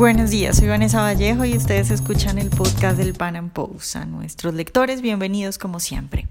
Buenos días, soy Vanessa Vallejo y ustedes escuchan el podcast del Pan Am Post. A nuestros lectores, bienvenidos como siempre.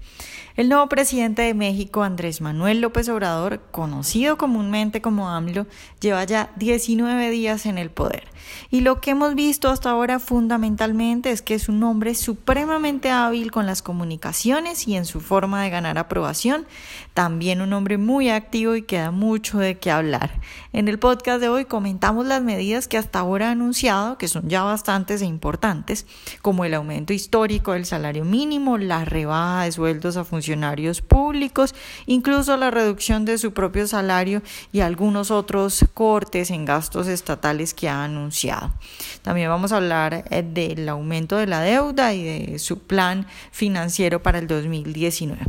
El nuevo presidente de México, Andrés Manuel López Obrador, conocido comúnmente como AMLO, lleva ya 19 días en el poder. Y lo que hemos visto hasta ahora fundamentalmente es que es un hombre supremamente hábil con las comunicaciones y en su forma de ganar aprobación. También un hombre muy activo y que da mucho de qué hablar. En el podcast de hoy comentamos las medidas que hasta ahora ha anunciado, que son ya bastantes e importantes, como el aumento histórico del salario mínimo, la rebaja de sueldos a funcionarios públicos, incluso la reducción de su propio salario y algunos otros cortes en gastos estatales que ha anunciado también vamos a hablar eh, del aumento de la deuda y de su plan financiero para el 2019.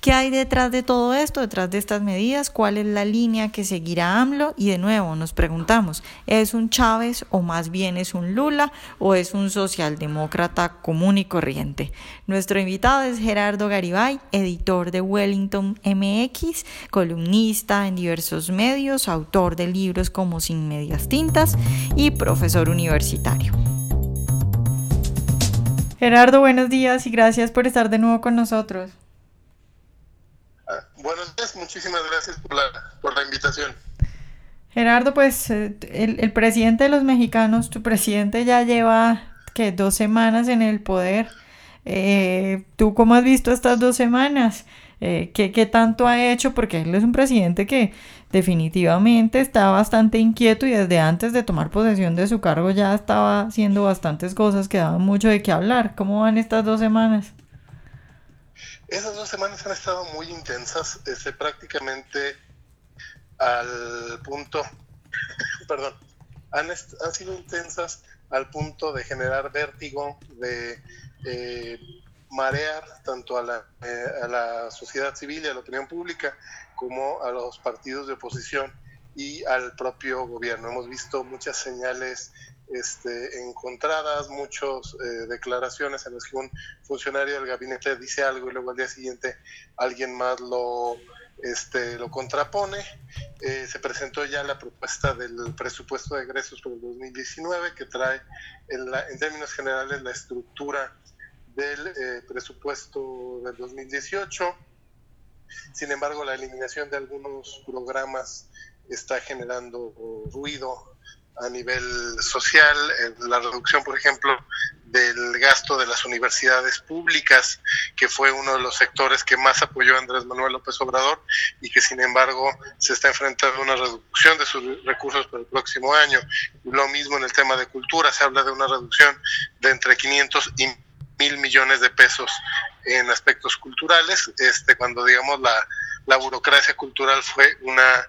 ¿Qué hay detrás de todo esto, detrás de estas medidas? ¿Cuál es la línea que seguirá AMLO? Y de nuevo nos preguntamos, ¿es un Chávez o más bien es un Lula o es un socialdemócrata común y corriente? Nuestro invitado es Gerardo Garibay, editor de Wellington MX, columnista en diversos medios, autor de libros como Sin Medias Tintas y profesor universitario. Gerardo, buenos días y gracias por estar de nuevo con nosotros. Buenos días, muchísimas gracias por la, por la invitación. Gerardo, pues eh, el, presidente de los mexicanos, tu presidente ya lleva que dos semanas en el poder. Eh, ¿Tú cómo has visto estas dos semanas? Eh, ¿qué, ¿qué, tanto ha hecho? Porque él es un presidente que definitivamente está bastante inquieto y desde antes de tomar posesión de su cargo ya estaba haciendo bastantes cosas que daban mucho de qué hablar. ¿Cómo van estas dos semanas? Esas dos semanas han estado muy intensas, este, prácticamente al punto, perdón, han, han, sido intensas al punto de generar vértigo, de eh, marear tanto a la, eh, a la sociedad civil y a la opinión pública como a los partidos de oposición y al propio gobierno. Hemos visto muchas señales este, encontradas, muchas eh, declaraciones en las que un funcionario del gabinete dice algo y luego al día siguiente alguien más lo, este, lo contrapone. Eh, se presentó ya la propuesta del presupuesto de egresos para el 2019 que trae en, en términos generales la estructura del eh, presupuesto del 2018 sin embargo, la eliminación de algunos programas está generando ruido a nivel social, la reducción, por ejemplo, del gasto de las universidades públicas, que fue uno de los sectores que más apoyó Andrés Manuel López Obrador y que sin embargo se está enfrentando a una reducción de sus recursos para el próximo año. Lo mismo en el tema de cultura, se habla de una reducción de entre 500 y mil millones de pesos en aspectos culturales, este, cuando digamos la, la burocracia cultural fue una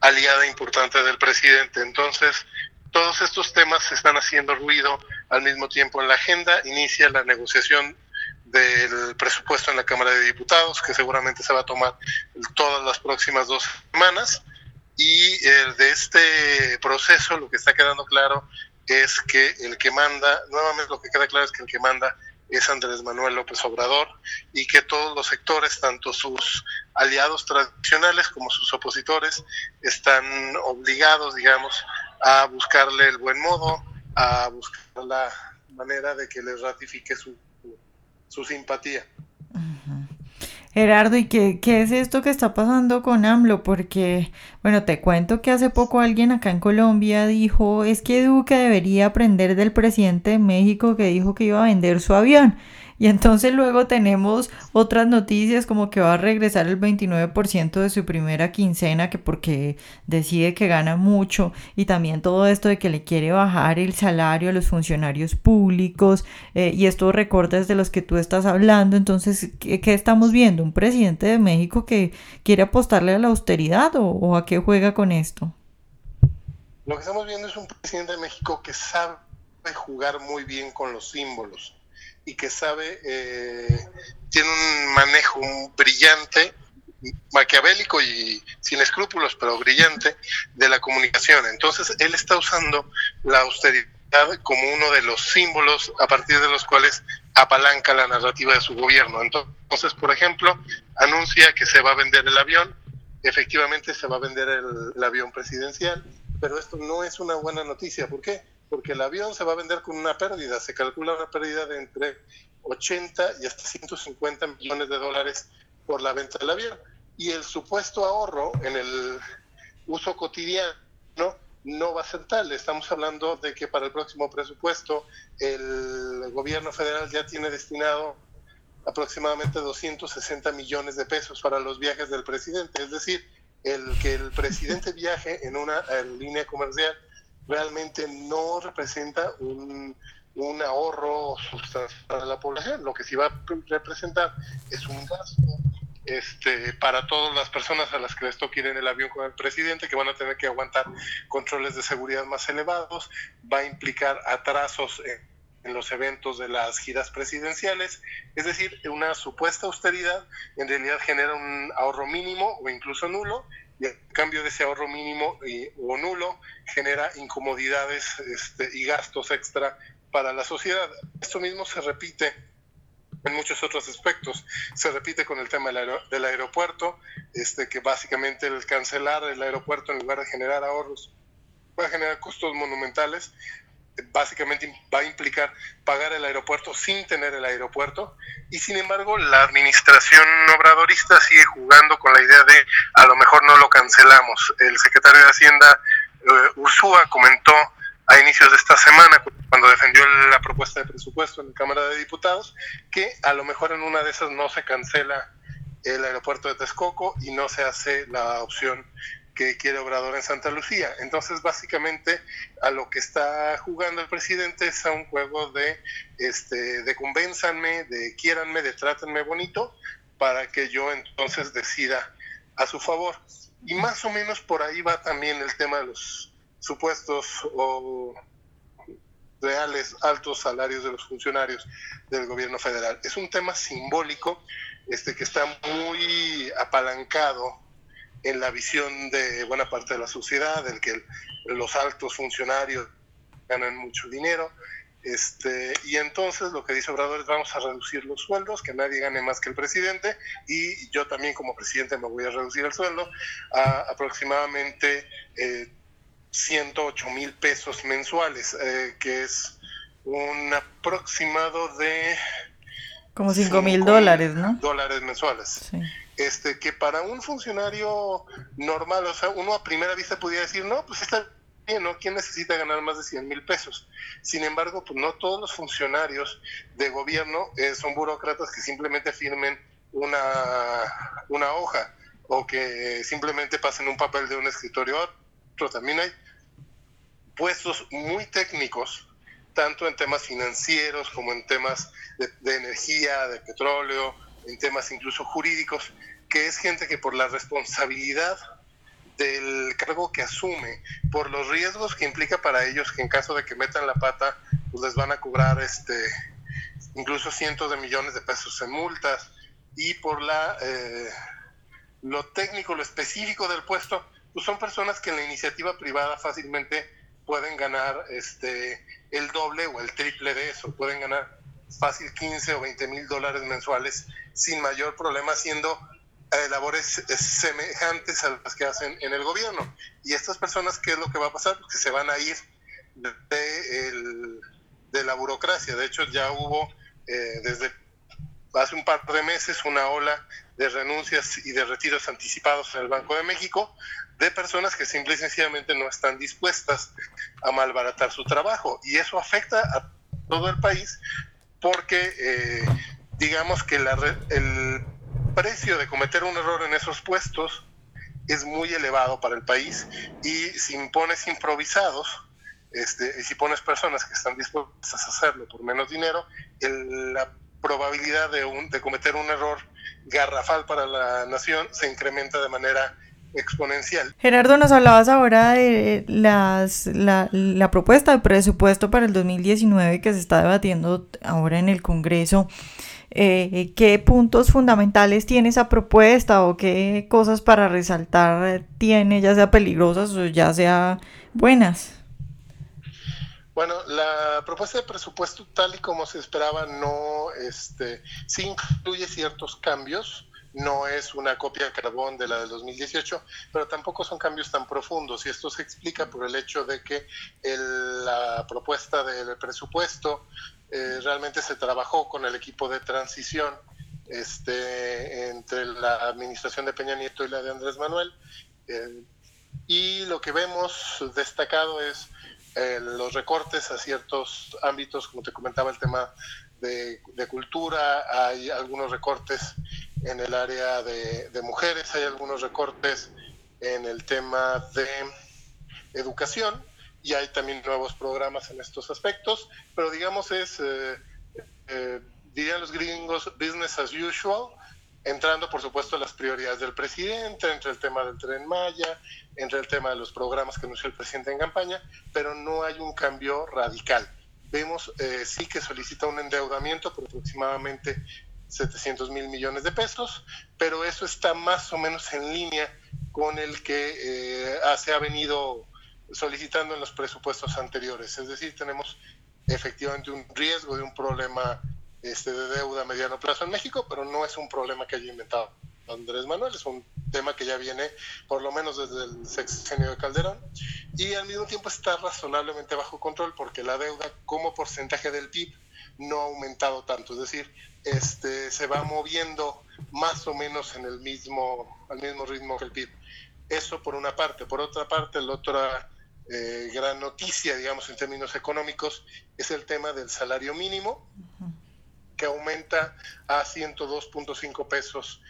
aliada importante del presidente. Entonces, todos estos temas están haciendo ruido al mismo tiempo en la agenda. Inicia la negociación del presupuesto en la Cámara de Diputados, que seguramente se va a tomar todas las próximas dos semanas. Y eh, de este proceso lo que está quedando claro es que el que manda, nuevamente lo que queda claro es que el que manda es Andrés Manuel López Obrador y que todos los sectores, tanto sus aliados tradicionales como sus opositores, están obligados, digamos, a buscarle el buen modo, a buscar la manera de que les ratifique su, su simpatía. Gerardo, ¿y qué, qué, es esto que está pasando con AMLO? Porque, bueno, te cuento que hace poco alguien acá en Colombia dijo, es que Duque debería aprender del presidente de México que dijo que iba a vender su avión. Y entonces luego tenemos otras noticias como que va a regresar el 29% de su primera quincena, que porque decide que gana mucho, y también todo esto de que le quiere bajar el salario a los funcionarios públicos, eh, y estos recortes de los que tú estás hablando. Entonces, ¿qué, estamos viendo? ¿Un presidente de México que quiere apostarle a la austeridad o, o a qué juega con esto? Lo que estamos viendo es un presidente de México que sabe jugar muy bien con los símbolos y que sabe, eh, tiene un manejo brillante, maquiavélico y sin escrúpulos, pero brillante, de la comunicación. Entonces, él está usando la austeridad como uno de los símbolos a partir de los cuales apalanca la narrativa de su gobierno. Entonces, por ejemplo, anuncia que se va a vender el avión, efectivamente se va a vender el, el avión presidencial, pero esto no es una buena noticia. ¿Por qué? Porque el avión se va a vender con una pérdida, se calcula una pérdida de entre 80 y hasta 150 millones de dólares por la venta del avión. Y el supuesto ahorro en el uso cotidiano no va a ser tal. Estamos hablando de que para el próximo presupuesto el gobierno federal ya tiene destinado aproximadamente 260 millones de pesos para los viajes del presidente. Es decir, el que el presidente viaje en una línea comercial realmente no representa un, un ahorro sustancial para la población. Lo que sí va a representar es un gasto este, para todas las personas a las que les toque ir en el avión con el presidente, que van a tener que aguantar controles de seguridad más elevados, va a implicar atrasos en, los eventos de las giras presidenciales, es decir, una supuesta austeridad en realidad genera un ahorro mínimo o incluso nulo, y el cambio de ese ahorro mínimo o nulo genera incomodidades este, y gastos extra para la sociedad. Esto mismo se repite en muchos otros aspectos. Se repite con el tema del, aeropuerto, este, que básicamente el cancelar el aeropuerto en lugar de generar ahorros puede generar costos monumentales. Básicamente va a implicar pagar el aeropuerto sin tener el aeropuerto. Y sin embargo, la administración obradorista sigue jugando con la idea de a lo mejor no lo cancelamos. El secretario de Hacienda, uh, Ursúa, comentó a inicios de esta semana, cuando defendió la propuesta de presupuesto en la Cámara de Diputados, que a lo mejor en una de esas no se cancela el aeropuerto de Texcoco y no se hace la opción que quiere Obrador en Santa Lucía. Entonces, básicamente, a lo que está jugando el presidente es a un juego de, este, de convénzanme, de quiéranme, de trátenme bonito, para que yo entonces decida a su favor. Y más o menos por ahí va también el tema de los supuestos o reales altos salarios de los funcionarios del gobierno federal. Es un tema simbólico este, que está muy apalancado en la visión de buena parte de la sociedad, del que los altos funcionarios ganan mucho dinero. Este, y entonces lo que dice Obrador es vamos a reducir los sueldos, que nadie gane más que el presidente, y yo también como presidente me voy a reducir el sueldo a aproximadamente eh, 108 mil pesos mensuales, eh, que es un aproximado de... Como 5 mil dólares, ¿no? Dólares mensuales. Este, que para un funcionario normal, o sea, uno a primera vista podría decir, no, pues está bien, ¿no? ¿Quién necesita ganar más de 100 mil pesos? Sin embargo, pues no todos los funcionarios de gobierno eh, son burócratas que simplemente firmen una, una hoja o que simplemente pasen un papel de un escritorio a otro. También hay puestos muy técnicos, tanto en temas financieros como en temas de, energía, de petróleo, en temas incluso jurídicos, que es gente que por la responsabilidad del cargo que asume, por los riesgos que implica para ellos, que en caso de que metan la pata, pues les van a cobrar este incluso cientos de millones de pesos en multas, y por la eh, lo técnico, lo específico del puesto, pues son personas que en la iniciativa privada fácilmente pueden ganar este, el doble o el triple de eso, pueden ganar fácil 15 o 20 mil dólares mensuales sin mayor problema haciendo eh, labores eh, semejantes a las que hacen en el gobierno. Y estas personas, ¿qué es lo que va a pasar? Que se van a ir de, de la burocracia. De hecho, ya hubo eh, desde hace un par de meses una ola de renuncias y de retiros anticipados en el Banco de México, de personas que simple y sencillamente no están dispuestas a malbaratar su trabajo. Y eso afecta a todo el país porque eh, digamos que el precio de cometer un error en esos puestos es muy elevado para el país y si impones improvisados, este, y si pones personas que están dispuestas a hacerlo por menos dinero, la probabilidad de, un, de cometer un error garrafal para la nación se incrementa de manera exponencial. Gerardo, nos hablabas ahora de las, la, la, propuesta de presupuesto para el 2019 que se está debatiendo ahora en el Congreso. Eh, ¿Qué puntos fundamentales tiene esa propuesta o qué cosas para resaltar tiene, ya sea peligrosas o ya sea buenas? Bueno, la propuesta de presupuesto tal y como se esperaba no, este, sí incluye ciertos cambios no es una copia carbón de la del 2018, pero tampoco son cambios tan profundos y esto se explica por el hecho de que la propuesta del presupuesto eh, realmente se trabajó con el equipo de transición este, entre la administración de Peña Nieto y la de Andrés Manuel. Eh, y lo que vemos destacado es eh, los recortes a ciertos ámbitos, como te comentaba, el tema de, cultura, hay algunos recortes en el área de, mujeres, hay algunos recortes en el tema de educación y hay también nuevos programas en estos aspectos, pero digamos es, eh, eh, dirían los gringos, business as usual, entrando por supuesto las prioridades del presidente, entre el tema del tren Maya, entre el tema de los programas que anunció el presidente en campaña, pero no hay un cambio radical. Vemos eh, sí que solicita un endeudamiento por aproximadamente 700 mil millones de pesos, pero eso está más o menos en línea con el que eh, se ha venido solicitando en los presupuestos anteriores. Es decir, tenemos efectivamente un riesgo de un problema este, de deuda a mediano plazo en México, pero no es un problema que haya inventado Andrés Manuel, es un tema que ya viene por lo menos desde el sexenio de Calderón y al mismo tiempo está razonablemente bajo control porque la deuda como porcentaje del PIB no ha aumentado tanto, es decir, este, se va moviendo más o menos en el mismo, al mismo ritmo que el PIB. Eso por una parte. Por otra parte, la otra eh, gran noticia, digamos, en términos económicos, es el tema del salario mínimo, que aumenta a 102.5 pesos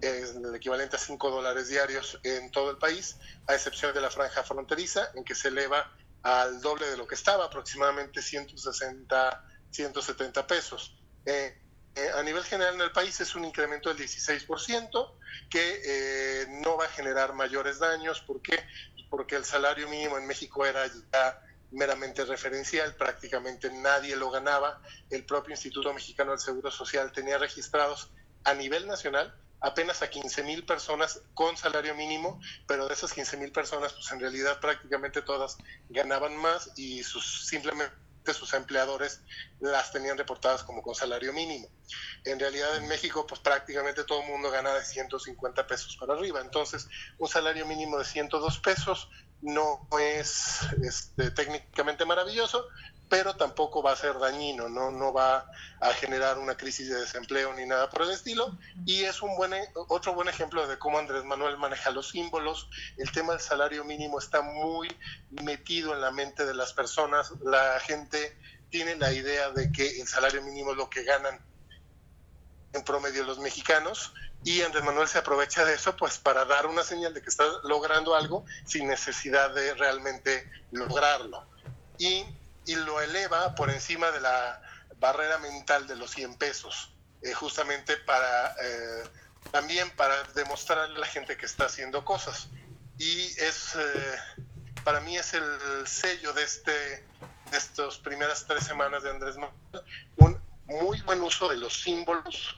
es el equivalente a 5 dólares diarios en todo el país, a excepción de la franja fronteriza, en que se eleva al doble de lo que estaba, aproximadamente 160, 170 pesos. Eh, eh, a nivel general en el país es un incremento del 16%, que eh, no va a generar mayores daños. ¿Por qué? Porque el salario mínimo en México era ya meramente referencial, prácticamente nadie lo ganaba. El propio Instituto Mexicano del Seguro Social tenía registrados a nivel nacional apenas a 15 mil personas con salario mínimo, pero de esas 15 mil personas, pues en realidad prácticamente todas ganaban más y sus simplemente sus empleadores las tenían reportadas como con salario mínimo. En realidad en México pues prácticamente todo el mundo gana de 150 pesos para arriba, entonces un salario mínimo de 102 pesos no es este, técnicamente maravilloso, pero tampoco va a ser dañino, no, no va a generar una crisis de desempleo ni nada por el estilo. Y es un buen, otro buen ejemplo de cómo Andrés Manuel maneja los símbolos. El tema del salario mínimo está muy metido en la mente de las personas. La gente tiene la idea de que el salario mínimo es lo que ganan en promedio los mexicanos y Andrés Manuel se aprovecha de eso pues para dar una señal de que está logrando algo sin necesidad de realmente lograrlo. Y y lo eleva por encima de la barrera mental de los 100 pesos, eh, justamente para eh, también para demostrarle a la gente que está haciendo cosas. Y es eh, para mí es el sello de este de estas primeras tres semanas de Andrés Manuel, un muy buen uso de los símbolos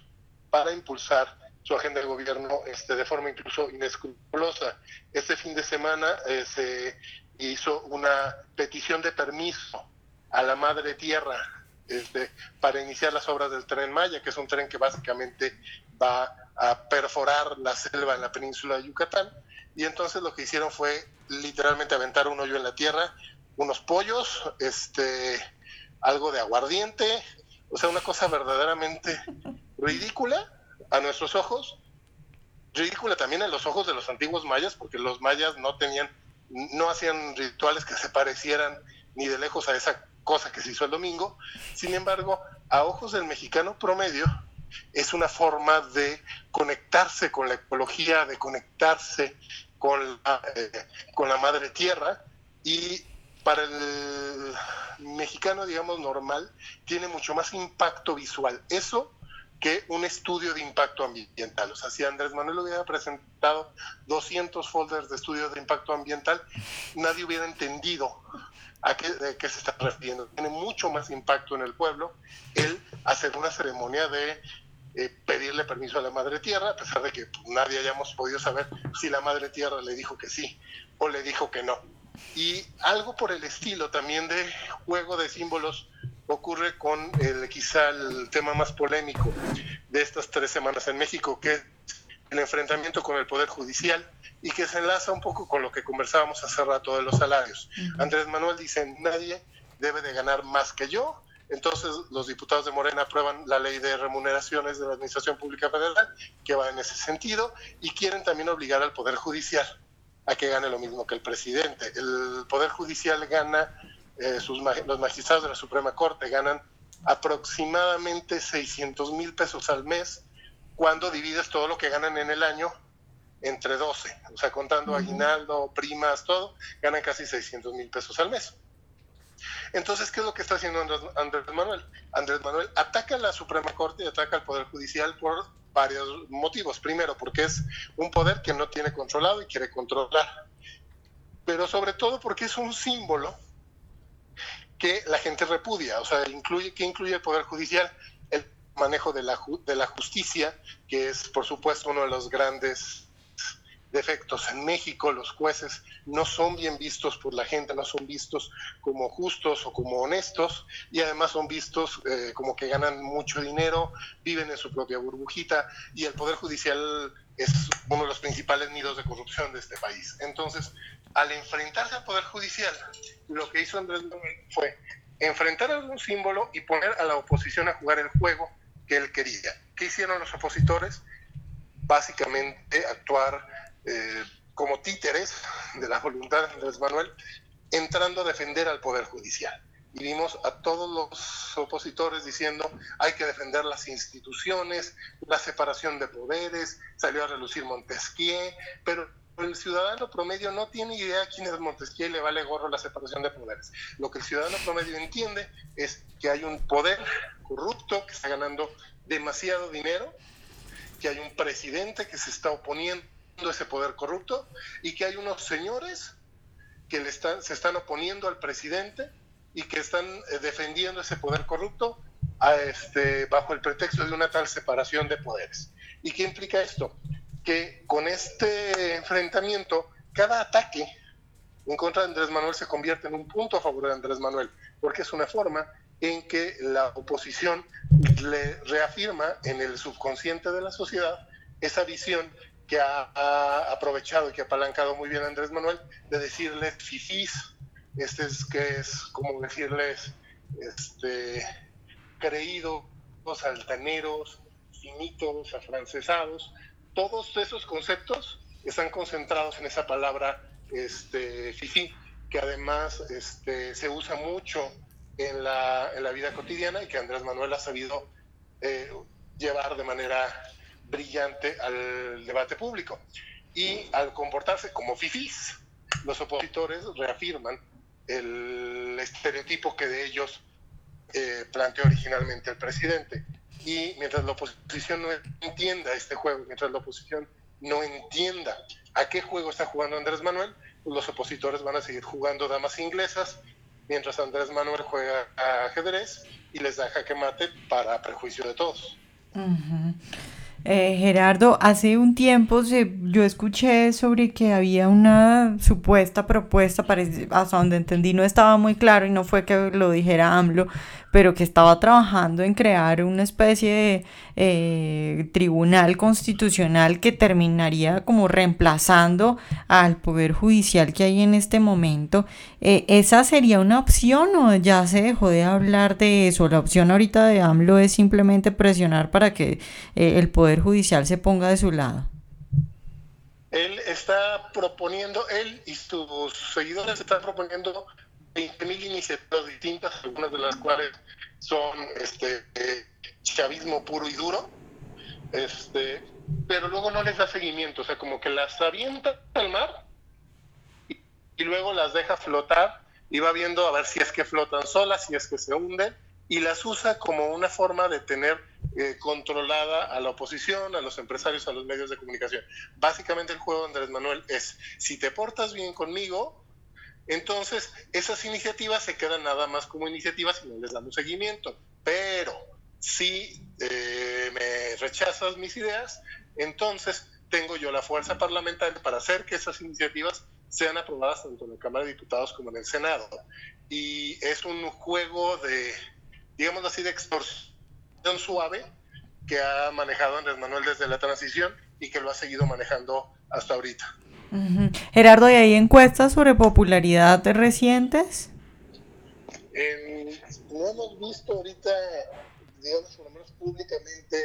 para impulsar su agenda de gobierno este, de forma incluso inescrupulosa. Este fin de semana se hizo una petición de permiso a la madre tierra este, para iniciar las obras del tren Maya, que es un tren que básicamente va a perforar la selva en la península de Yucatán. Y entonces lo que hicieron fue literalmente aventar un hoyo en la tierra, unos pollos, este, algo de aguardiente, o sea, una cosa verdaderamente ridícula a nuestros ojos, ridícula también en los ojos de los antiguos mayas, porque los mayas no tenían, no hacían rituales que se parecieran ni de lejos a esa cosa que se hizo el domingo. Sin embargo, a ojos del mexicano promedio, es una forma de conectarse con la ecología, de conectarse con la, eh, con la madre tierra y para el mexicano, digamos, normal, tiene mucho más impacto visual. Eso que un estudio de impacto ambiental. O sea, si Andrés Manuel hubiera presentado 200 folders de estudios de impacto ambiental, nadie hubiera entendido a qué, de qué se está refiriendo. Tiene mucho más impacto en el pueblo el hacer una ceremonia de eh, pedirle permiso a la Madre Tierra, a pesar de que nadie hayamos podido saber si la Madre Tierra le dijo que sí o le dijo que no. Y algo por el estilo también de juego de símbolos ocurre con el, quizá el tema más polémico de estas tres semanas en México, que es el enfrentamiento con el Poder Judicial y que se enlaza un poco con lo que conversábamos hace rato de los salarios. Andrés Manuel dice, nadie debe de ganar más que yo, entonces los diputados de Morena aprueban la ley de remuneraciones de la Administración Pública Federal, que va en ese sentido, y quieren también obligar al Poder Judicial a que gane lo mismo que el presidente. El Poder Judicial gana, eh, sus, los magistrados de la Suprema Corte ganan aproximadamente 600 mil pesos al mes cuando divides todo lo que ganan en el año entre 12, o sea, contando aguinaldo, primas, todo, ganan casi 600 mil pesos al mes. Entonces, ¿qué es lo que está haciendo Andrés, Manuel? Andrés Manuel ataca a la Suprema Corte y ataca al Poder Judicial por varios motivos. Primero, porque es un poder que no tiene controlado y quiere controlar. Pero sobre todo porque es un símbolo que la gente repudia. O sea, incluye, ¿qué incluye el Poder Judicial? El manejo de la, de la justicia, que es, por supuesto, uno de los grandes defectos. En México los jueces no son bien vistos por la gente, no son vistos como justos o como honestos y además son vistos eh, como que ganan mucho dinero, viven en su propia burbujita y el Poder Judicial es uno de los principales nidos de corrupción de este país. Entonces, al enfrentarse al Poder Judicial, lo que hizo Andrés Manuel fue enfrentar a un símbolo y poner a la oposición a jugar el juego que él quería. ¿Qué hicieron los opositores? Básicamente actuar eh, como títeres de la voluntad de Andrés Manuel, entrando a defender al Poder Judicial. Y vimos a todos los opositores diciendo hay que defender las instituciones, la separación de poderes, salió a relucir Montesquieu, pero el ciudadano promedio no tiene idea quién es Montesquieu y le vale gorro la separación de poderes. Lo que el ciudadano promedio entiende es que hay un poder corrupto que está ganando demasiado dinero, que hay un presidente que se está oponiendo ese poder corrupto y que hay unos señores que le están, se están oponiendo al presidente y que están eh, defendiendo ese poder corrupto a este, bajo el pretexto de una tal separación de poderes. ¿Y qué implica esto? Que con este enfrentamiento, cada ataque en contra de Andrés Manuel se convierte en un punto a favor de Andrés Manuel, porque es una forma en que la oposición le reafirma en el subconsciente de la sociedad esa visión que ha, aprovechado y que ha apalancado muy bien Andrés Manuel de decirles fifís, este es que es como decirles este, creídos, altaneros, finitos, afrancesados, todos esos conceptos están concentrados en esa palabra este, fifí, que además este, se usa mucho en la, en la, vida cotidiana y que Andrés Manuel ha sabido eh, llevar de manera brillante al debate público. Y al comportarse como fifís, los opositores reafirman el estereotipo que de ellos eh, planteó originalmente el presidente. Y mientras la oposición no entienda este juego, mientras la oposición no entienda a qué juego está jugando Andrés Manuel, pues los opositores van a seguir jugando damas inglesas, mientras Andrés Manuel juega a ajedrez y les da jaque mate para prejuicio de todos. Eh, Gerardo, hace un tiempo se, yo escuché sobre que había una supuesta propuesta, hasta donde entendí no estaba muy claro y no fue que lo dijera AMLO, pero que estaba trabajando en crear una especie de eh, tribunal constitucional que terminaría como reemplazando al poder judicial que hay en este momento. Eh, ¿Esa sería una opción o ya se dejó de hablar de eso? La opción ahorita de AMLO es simplemente presionar para que eh, el poder judicial se ponga de su lado. Él está proponiendo, él y sus seguidores están proponiendo 20.000 iniciativas distintas, algunas de las cuales son este chavismo puro y duro, este, pero luego no les da seguimiento, o sea, como que las avienta al mar y, y luego las deja flotar y va viendo a ver si es que flotan solas, si es que se hunden, y las usa como una forma de tener eh, controlada a la oposición, a los empresarios, a los medios de comunicación. Básicamente el juego de Andrés Manuel es, si te portas bien conmigo, entonces, esas iniciativas se quedan nada más como iniciativas y no les damos seguimiento. Pero si eh, me rechazas mis ideas, entonces tengo yo la fuerza parlamentaria para hacer que esas iniciativas sean aprobadas tanto en la Cámara de Diputados como en el Senado. Y es un juego de, digamos así, de extorsión suave que ha manejado Andrés Manuel desde la transición y que lo ha seguido manejando hasta ahorita. Gerardo, ¿y hay encuestas sobre popularidad recientes? no hemos visto ahorita, digamos, por lo menos públicamente,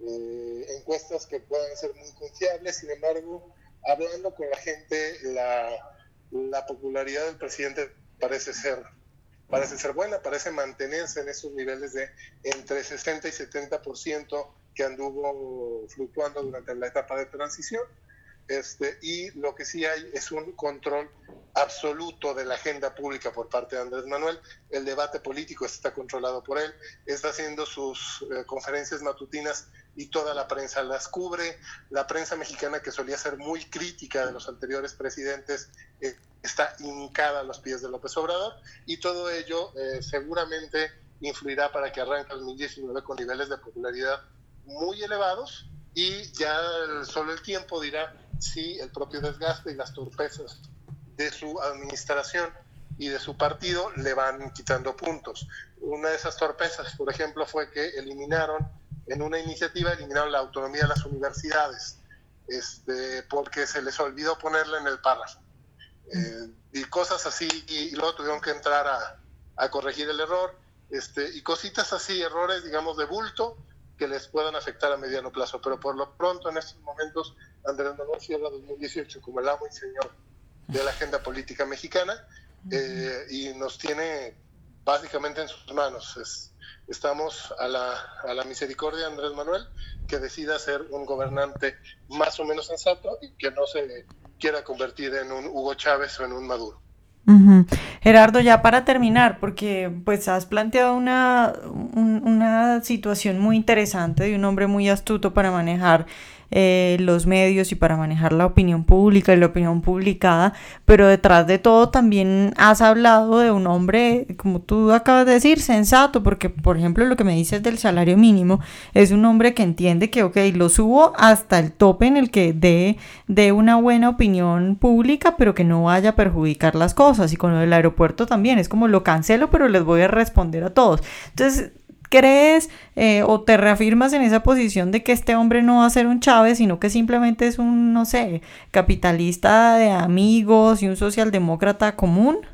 eh, encuestas que puedan ser muy confiables. Sin embargo, hablando con la gente, la, la popularidad del presidente parece ser parece ser buena, parece mantenerse en esos niveles de entre 60 y 70% que anduvo fluctuando durante la etapa de transición. Este, y lo que sí hay es un control absoluto de la agenda pública por parte de Andrés Manuel. El debate político está controlado por él, está haciendo sus eh, conferencias matutinas y toda la prensa las cubre. La prensa mexicana, que solía ser muy crítica de los anteriores presidentes, eh, está hincada a los pies de López Obrador y todo ello eh, seguramente influirá para que arranque el 2019 con niveles de popularidad muy elevados y ya solo el tiempo dirá si el propio desgaste y las torpezas de su administración y de su partido le van quitando puntos. Una de esas torpezas, por ejemplo, fue que eliminaron en una iniciativa, eliminaron la autonomía de las universidades, este, porque se les olvidó ponerla en el párrafo. Eh, y cosas así, y, luego tuvieron que entrar a, a, corregir el error, este, y cositas así, errores, digamos, de bulto, que les puedan afectar a mediano plazo. Pero por lo pronto, en estos momentos, Andrés Manuel cierra 2018 como el amo y señor de la agenda política mexicana eh, y nos tiene básicamente en sus manos. estamos a la, a la misericordia de Andrés Manuel, que decida ser un gobernante más o menos sensato y que no se quiera convertir en un Hugo Chávez o en un Maduro. Gerardo, ya para terminar, porque pues has planteado una, una situación muy interesante de un hombre muy astuto para manejar eh, los medios y para manejar la opinión pública y la opinión publicada, pero detrás de todo también has hablado de un hombre, como tú acabas de decir, sensato, porque por ejemplo lo que me dices del salario mínimo es un hombre que entiende que, ok, lo subo hasta el tope en el que dé, dé una buena opinión pública, pero que no vaya a perjudicar las cosas. Y con lo del aeropuerto también, es como lo cancelo, pero les voy a responder a todos. Entonces, crees eh, o te reafirmas en esa posición de que este hombre no va a ser un Chávez, sino que simplemente es un, no sé, capitalista de amigos y un socialdemócrata común?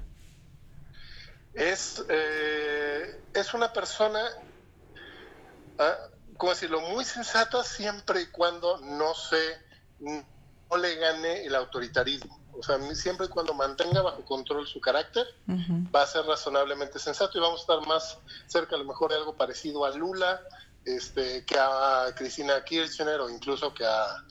Es, eh, es una persona, ah, como decirlo, muy sensata siempre y cuando no se no le gane el autoritarismo. O sea, siempre y cuando mantenga bajo control su carácter, va a ser razonablemente sensato y vamos a estar más cerca a lo mejor de algo parecido a Lula, este, que a Cristina Kirchner o incluso que a,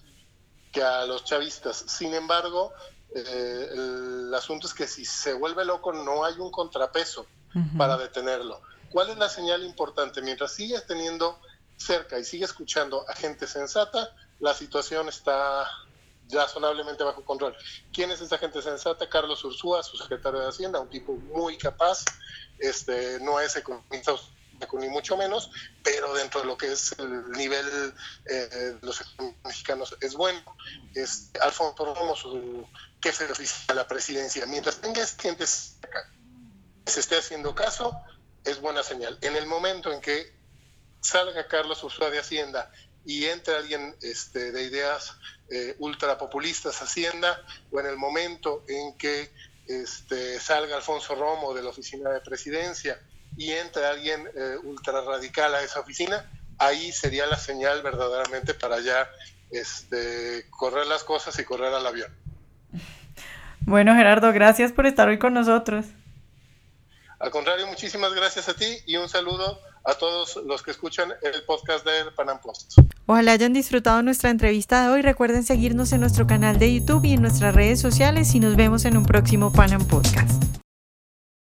que a los chavistas. Sin embargo, eh, el asunto es que si se vuelve loco no hay un contrapeso para detenerlo. ¿Cuál es la señal importante? Mientras sigues teniendo cerca y sigue escuchando a gente sensata, la situación está razonablemente bajo control. ¿Quién es esa gente sensata? Carlos Ursúa, su secretario de Hacienda, un tipo muy capaz, este, no es economista ni mucho menos, pero dentro de lo que es el nivel eh, de los mexicanos es bueno. Es Alfonso Romo, su jefe oficial de la presidencia. Mientras tenga gente que se esté haciendo caso, es buena señal. En el momento en que salga Carlos Ursúa de Hacienda y entre alguien este, de ideas eh, ultrapopulistas Hacienda, o en el momento en que este, salga Alfonso Romo de la oficina de presidencia y entre alguien eh, ultra radical a esa oficina, ahí sería la señal verdaderamente para ya este, correr las cosas y correr al avión. Bueno, Gerardo, gracias por estar hoy con nosotros. Al contrario, muchísimas gracias a ti y un saludo a todos los que escuchan el podcast de Panam Post. Ojalá hayan disfrutado nuestra entrevista de hoy. Recuerden seguirnos en nuestro canal de YouTube y en nuestras redes sociales y nos vemos en un próximo Panam Podcast.